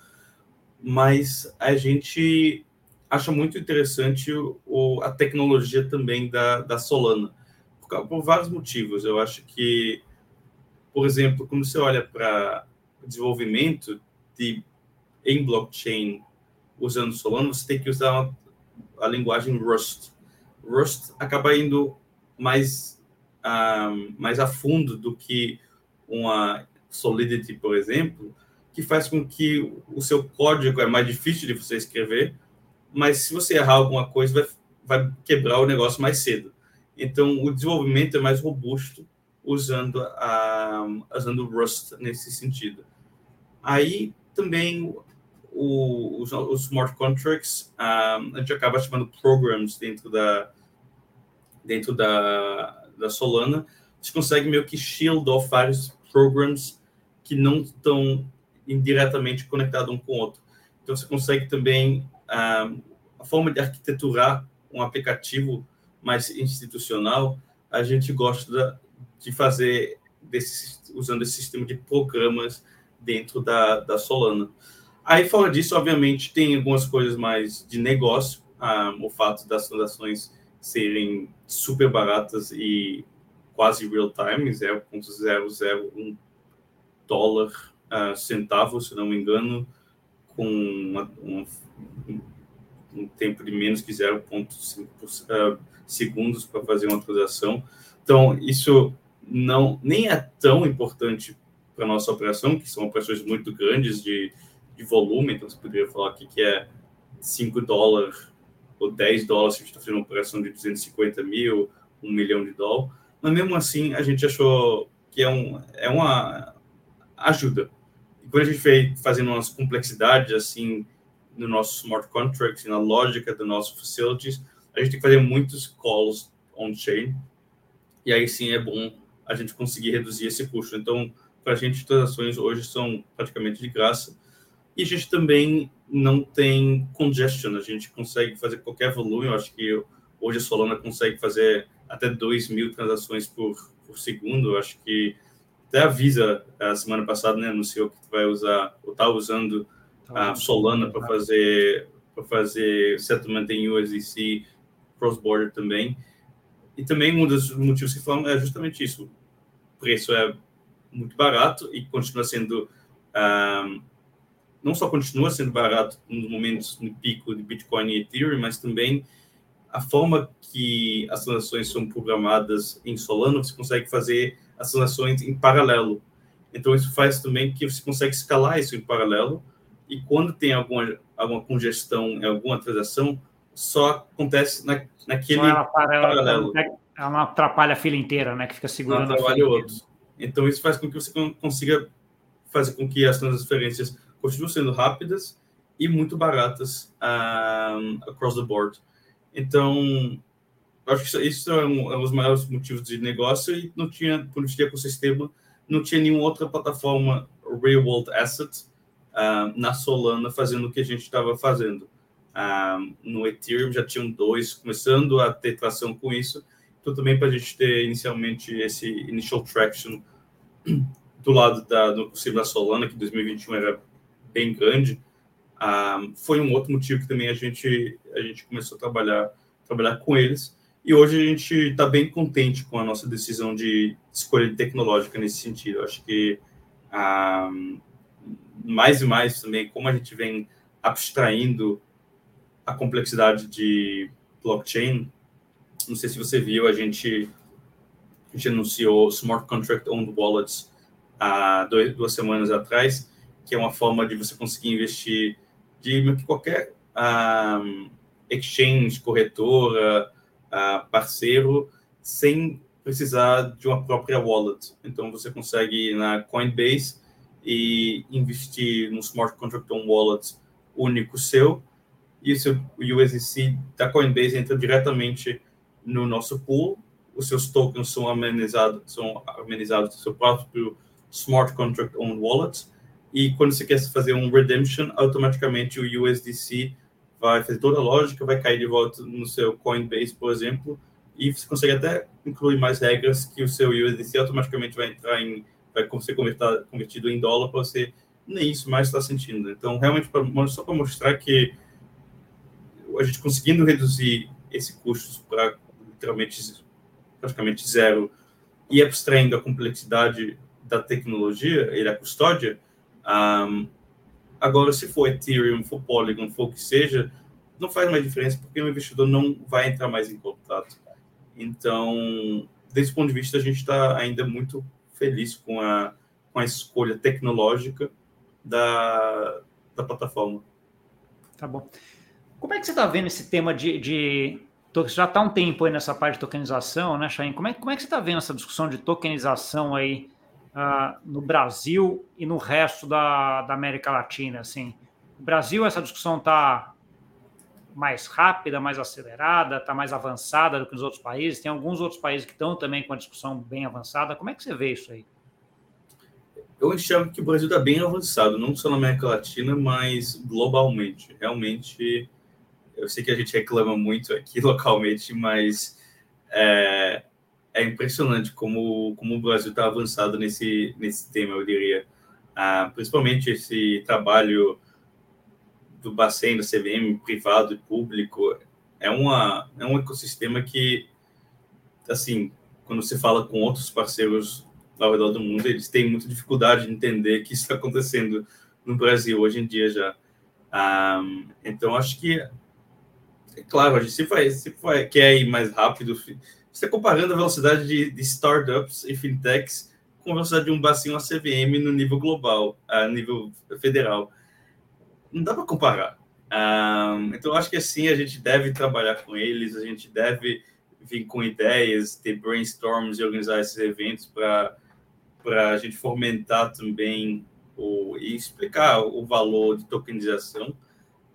Mas a gente acha muito interessante o, a tecnologia também da, da Solana, por, por vários motivos. Eu acho que, por exemplo, quando você olha para desenvolvimento de, em blockchain usando Solana, você tem que usar a linguagem Rust. Rust acaba indo mais, um, ah, mais a fundo do que uma Solidity, por exemplo, que faz com que o seu código é mais difícil de você escrever, mas se você errar alguma coisa, vai, vai quebrar o negócio mais cedo. Então, o desenvolvimento é mais robusto usando, a, usando Rust nesse sentido. Aí, também, o, os, os, smart contracts, um, a gente acaba chamando programs dentro da, dentro da, da Solana, gente consegue meio que shield off vários programs que não estão indiretamente conectados um com o outro. Então, você consegue também ah, a forma de arquiteturar um aplicativo mais institucional. A gente gosta de fazer desse, usando esse sistema de programas dentro da, da Solana. Aí, fora disso, obviamente, tem algumas coisas mais de negócio. Ah, o fato das transações serem super baratas e quase real time, 0,001 dólar uh, centavo, se não me engano, com uma, um, um, tempo de menos que 0,5 uh, ah, segundos para fazer uma transação. Então, isso não nem é tão importante para nossa operação, que são operações muito grandes de, de volume, então você poderia falar aqui que é 5 dólares ou 10 dólares se a gente está fazendo uma operação de 250 mil, 1 milhão de dólares mas mesmo assim a gente achou que é, um, é uma ajuda. E quando a gente veio fazendo umas complexidades assim no nosso smart contracts, na lógica do nosso facilities, a gente tem que fazer muitos calls on-chain, e aí sim é bom a gente conseguir reduzir esse custo. Então, para a gente, transações hoje são praticamente de graça, e a gente também não tem congestion, a gente consegue fazer qualquer volume, eu acho que hoje a Solana consegue fazer até 2 mil transações por, por segundo. Acho que até a Visa, a semana passada, né, anunciou que vai usar, ou está usando tá a Solana para fazer, para fazer settlement em USDC cross-border também. E também um dos motivos que falam é justamente isso. Preço é muito barato e continua sendo. Um, não só continua sendo barato nos momentos no pico de Bitcoin e Ethereum, mas também a forma que as transações são programadas em Solano, você consegue fazer as transações em paralelo. Então, isso faz também que você consegue escalar isso em paralelo. E quando tem alguma, alguma congestão em alguma transação, só acontece na, naquele ela para, paralelo. Ela não atrapalha a fila inteira, né? Que fica segurando atrapalha a fila outros. Então, isso faz com que você consiga fazer com que as transferências continuem sendo rápidas e muito baratas um, across the board. Então, acho que isso é um, é um dos maiores motivos de negócio e não tinha, quando tinha ecossistema, não tinha nenhuma outra plataforma real world asset uh, na Solana fazendo o que a gente estava fazendo. Uh, no Ethereum já tinham dois começando a ter tração com isso, então também para a gente ter inicialmente esse initial traction do lado da, do possível da Solana, que 2021 era bem grande, foi um outro motivo que também a gente, a gente começou a trabalhar, trabalhar com eles. E hoje a gente está bem contente com a nossa decisão de escolha tecnológica nesse sentido. Eu acho que mais e mais também, como a gente vem abstraindo a complexidade de blockchain, não sei se você viu, a gente, a gente anunciou Smart Contract Owned Wallets há dois, duas semanas atrás, que é uma forma de você conseguir investir de qualquer um, exchange, corretora, uh, parceiro, sem precisar de uma própria wallet. Então, você consegue ir na Coinbase e investir no Smart Contract on Wallet único seu, e o seu USDC da Coinbase entra diretamente no nosso pool, os seus tokens são amenizados, são amenizados no seu próprio Smart Contract on Wallet, e quando você quer fazer um redemption, automaticamente o USDC vai fazer toda a lógica, vai cair de volta no seu Coinbase, por exemplo, e você consegue até incluir mais regras que o seu USDC automaticamente vai entrar em, vai ser convertido em dólar para você nem isso mais está sentindo. Então, realmente, pra, só para mostrar que a gente conseguindo reduzir esse custo para literalmente praticamente zero e abstraindo a complexidade da tecnologia e da custódia, um, agora, se for Ethereum, for Polygon, for o que seja, não faz mais diferença porque o investidor não vai entrar mais em contato. Então, desse ponto de vista, a gente está ainda muito feliz com a, com a escolha tecnológica da, da plataforma. Tá bom. Como é que você está vendo esse tema de, de você já está um tempo aí nessa parte de tokenização, né, Chain? Como é, como é que você está vendo essa discussão de tokenização aí uh, no Brasil e no resto da, da América Latina? Assim, no Brasil, essa discussão está mais rápida, mais acelerada, está mais avançada do que nos outros países? Tem alguns outros países que estão também com a discussão bem avançada. Como é que você vê isso aí? Eu enxergo que o Brasil está bem avançado, não só na América Latina, mas globalmente. Realmente, eu sei que a gente reclama muito aqui localmente, mas é, é impressionante como, como o Brasil está avançado nesse, nesse tema, eu diria. Ah, principalmente esse trabalho do Bacen, da CVM, privado e público, é, uma, é um ecossistema que, assim, quando você fala com outros parceiros ao redor do mundo, eles têm muita dificuldade de entender que isso está acontecendo no Brasil hoje em dia já. Ah, então, acho que, claro, a gente se, vai, se vai, quer ir mais rápido, você comparando a velocidade de, de, startups e fintechs com a velocidade de um bacinho a CVM no nível global, a nível federal. Não dá para comparar. Um, então, acho que assim, a gente deve trabalhar com eles, a gente deve vir com ideias, ter brainstorms e organizar esses eventos para a gente fomentar também o, e explicar o valor de tokenização.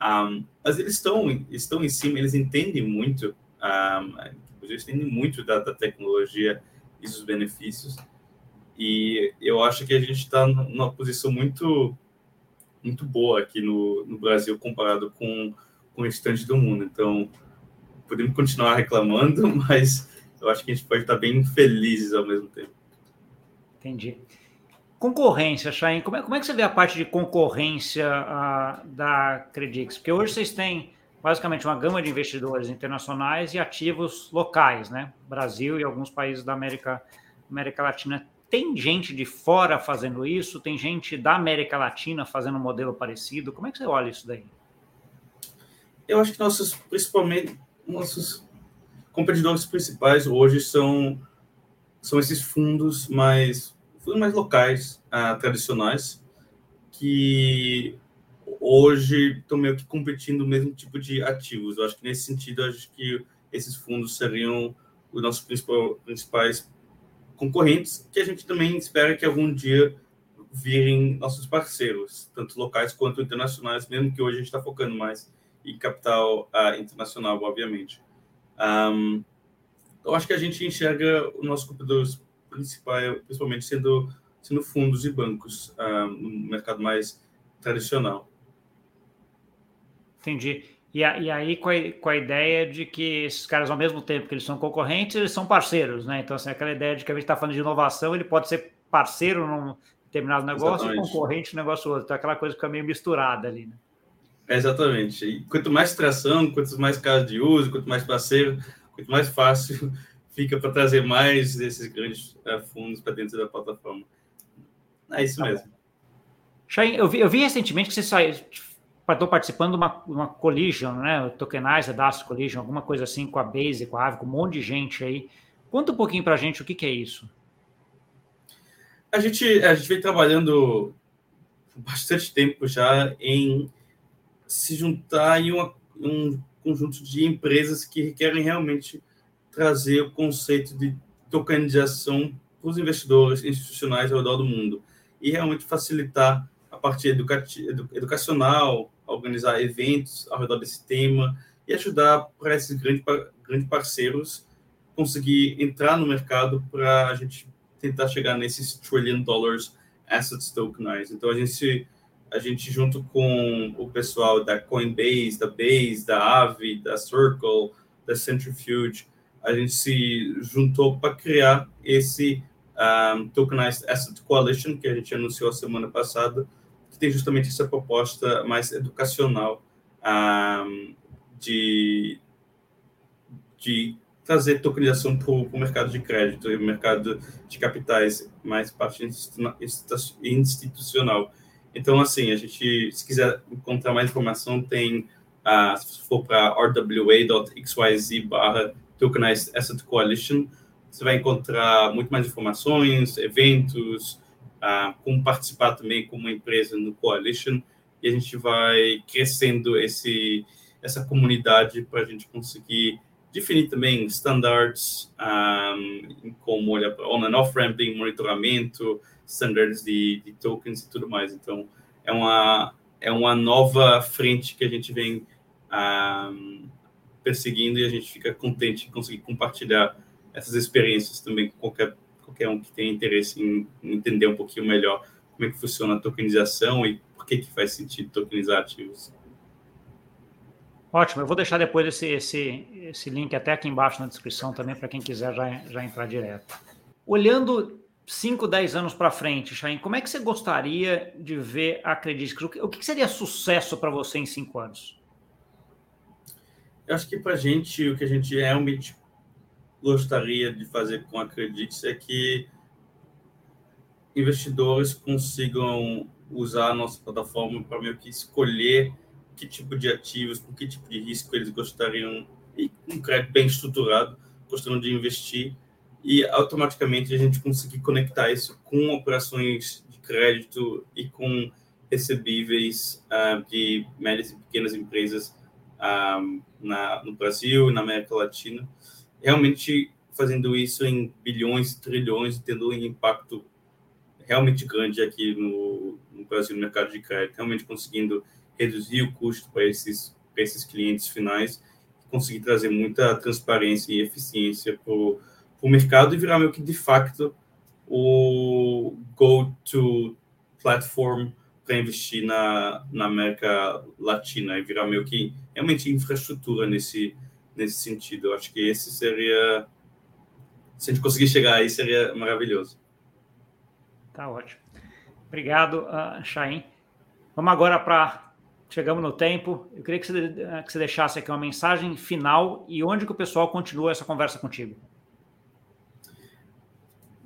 Um, mas eles estão, estão em cima, eles entendem muito um, eles entendem muito da, da tecnologia e dos benefícios. E eu acho que a gente está numa posição muito muito boa aqui no, no Brasil comparado com, com o restante do mundo. Então, podemos continuar reclamando, mas eu acho que a gente pode estar bem felizes ao mesmo tempo. Entendi. Concorrência, Chain, como é, como é que você vê a parte de concorrência uh, da Credix? Porque hoje vocês têm basicamente uma gama de investidores internacionais e ativos locais, né? Brasil e alguns países da América, América Latina. Tem gente de fora fazendo isso? Tem gente da América Latina fazendo um modelo parecido? Como é que você olha isso daí? Eu acho que nossos, principalmente, nossos competidores principais hoje são, são esses fundos mais, fundos mais locais, uh, tradicionais, que hoje estão meio que competindo o mesmo tipo de ativos. Eu acho que nesse sentido, acho que esses fundos seriam os nossos principais concorrentes, que a gente também espera que algum dia virem nossos parceiros, tanto locais quanto internacionais, mesmo que hoje a gente está focando mais em capital uh, internacional, obviamente. Um, eu acho que a gente enxerga os nossos competidores principais, principalmente sendo, sendo fundos e bancos, uh, no mercado mais tradicional. Entendi. E, a, e aí com a, com a, ideia de que esses caras, ao mesmo tempo que eles são concorrentes, eles são parceiros, né? Então, assim, aquela ideia de que a gente está falando de inovação, ele pode ser parceiro num determinado negócio Exatamente. e concorrente no negócio outro. Então, aquela coisa fica meio misturada ali, né? Exatamente. E quanto mais tração, quanto mais casos de uso, quanto mais parceiro, quanto mais fácil fica para trazer mais desses grandes uh, fundos para dentro da plataforma. É isso tá mesmo. Chain, eu vi, eu vi recentemente que você saiu, estou participando de uma, uma collision, né? Tokenizer, DAS Collision, alguma coisa assim com a Base, com a Aave, com um monte de gente aí. Conta um pouquinho para a gente o que, que é isso. A gente, a gente vem trabalhando bastante tempo já em se juntar em uma, um conjunto de empresas que querem realmente trazer o conceito de tokenização para os investidores institucionais ao redor do mundo e realmente facilitar a parte educacional, organizar eventos ao redor desse tema e ajudar para esses grandes, parceiros conseguir entrar no mercado para a gente tentar chegar nesses trillion dollars assets tokenized. Então a gente a gente junto com o pessoal da Coinbase, da Base, da Aave, da Circle, da Centrifuge, a gente se juntou para criar esse um, Tokenized Asset Coalition que a gente anunciou a semana passada, que tem justamente essa proposta mais educacional um, de, de trazer tokenização para o mercado de crédito e o mercado de capitais, mais parte institucional. Então, assim, a gente, se quiser encontrar mais informação, tem, uh, se for para rwa.xyz barra Tokenized Asset Coalition, você vai encontrar muito mais informações, eventos, uh, como participar também como empresa no Coalition, e a gente vai crescendo esse, essa comunidade para a gente conseguir definir também standards, um, como olhar para on and off-ramping, monitoramento, standards de, de, tokens e tudo mais. Então, é uma, é uma nova frente que a gente vem um, perseguindo e a gente fica contente em conseguir compartilhar essas experiências também com qualquer, qualquer um que tenha interesse em entender um pouquinho melhor como é que funciona a tokenização e por que, que faz sentido tokenizar ativos. Ótimo, eu vou deixar depois esse, esse, esse link até aqui embaixo na descrição também para quem quiser já, já entrar direto. Olhando 5, 10 anos para frente, Chain, como é que você gostaria de ver a Credit O que seria sucesso para você em 5 anos? Eu acho que para a gente, o que a gente realmente gostaria de fazer com a Credit é que investidores consigam usar a nossa plataforma para meio que escolher que tipo de ativos, com que tipo de risco eles gostariam, e um crédito bem estruturado, gostariam de investir e automaticamente a gente conseguir conectar isso com operações de crédito e com recebíveis uh, de médias e pequenas empresas na, no Brasil e na América Latina, realmente fazendo isso em bilhões, trilhões, tendo um impacto realmente grande aqui no, no Brasil, no mercado de crédito, realmente conseguindo reduzir o custo para esses, esses clientes finais, conseguir trazer muita transparência e eficiência para o mercado e virar meio que de facto o go-to platform para investir na, na América Latina e virar meio que realmente infraestrutura nesse, nesse sentido. Eu acho que esse seria. Se a gente conseguir chegar aí, seria maravilhoso. Tá ótimo. Obrigado, uh, Chain. Vamos agora para. Chegamos no tempo. Eu queria que você, que você deixasse aqui uma mensagem final e onde que o pessoal continua essa conversa contigo.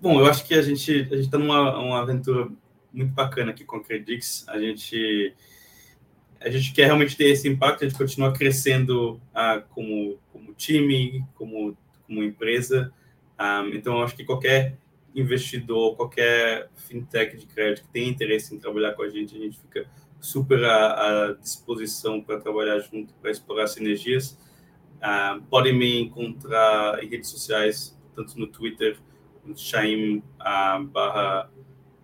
Bom, eu acho que a gente a gente está numa uma aventura muito bacana aqui com a Credix. A gente a gente quer realmente ter esse impacto, a gente continua crescendo ah, como como time, como como empresa. Ah, então, acho que qualquer investidor, qualquer fintech de crédito que tenha interesse em trabalhar com a gente, a gente fica super à, à disposição para trabalhar junto, para explorar sinergias. Ah, podem me encontrar em redes sociais, tanto no Twitter Shaim uh, barra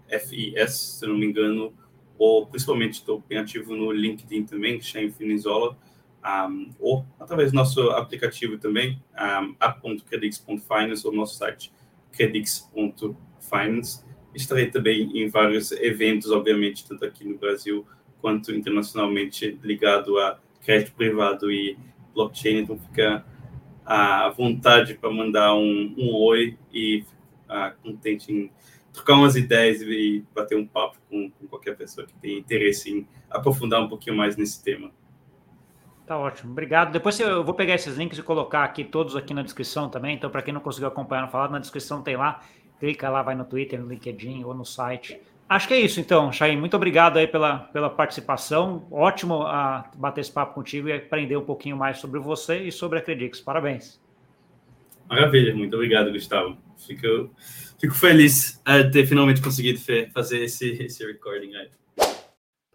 FIS, se não me engano, ou principalmente estou bem ativo no LinkedIn também, Shaim Finizola, um, ou através do nosso aplicativo também, um, app.credix.finance ou nosso site credix.finance. Estarei também em vários eventos, obviamente, tanto aqui no Brasil quanto internacionalmente ligado a crédito privado e blockchain, então fica à vontade para mandar um, um oi e uh, contente em trocar umas ideias e bater um papo com, com qualquer pessoa que tenha interesse em aprofundar um pouquinho mais nesse tema. Tá ótimo, obrigado. Depois eu vou pegar esses links e colocar aqui todos aqui na descrição também. Então, para quem não conseguiu acompanhar no falado, na descrição tem lá. Clica lá, vai no Twitter, no LinkedIn ou no site. Acho que é isso, então, Chay. Muito obrigado aí pela, pela participação. Ótimo a ah, bater esse papo contigo e aprender um pouquinho mais sobre você e sobre a Credix. Parabéns. Maravilha, muito obrigado, Gustavo. Fico, fico feliz de ter finalmente conseguido fazer esse, esse recording aí.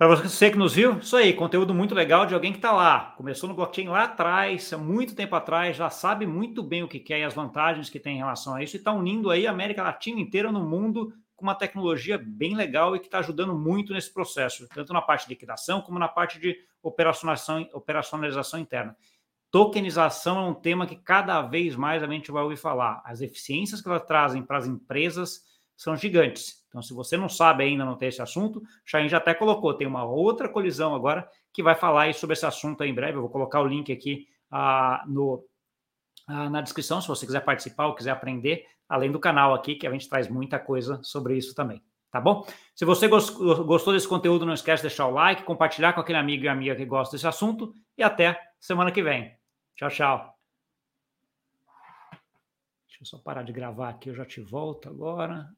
Para você que nos viu, isso aí, conteúdo muito legal de alguém que está lá. Começou no blockchain lá atrás, há muito tempo atrás, já sabe muito bem o que quer e as vantagens que tem em relação a isso, e está unindo aí a América Latina inteira no mundo com uma tecnologia bem legal e que está ajudando muito nesse processo, tanto na parte de liquidação como na parte de operacionalização, operacionalização interna. Tokenização é um tema que cada vez mais a gente vai ouvir falar. As eficiências que elas trazem para as empresas são gigantes. Então, se você não sabe ainda, não tem esse assunto, Chain já até colocou, tem uma outra colisão agora que vai falar sobre esse assunto em breve. Eu vou colocar o link aqui ah, no, ah, na descrição, se você quiser participar ou quiser aprender, além do canal aqui, que a gente traz muita coisa sobre isso também. Tá bom? Se você gostou desse conteúdo, não esquece de deixar o like, compartilhar com aquele amigo e amiga que gosta desse assunto e até semana que vem. Tchau, tchau. Deixa eu só parar de gravar aqui, eu já te volto agora.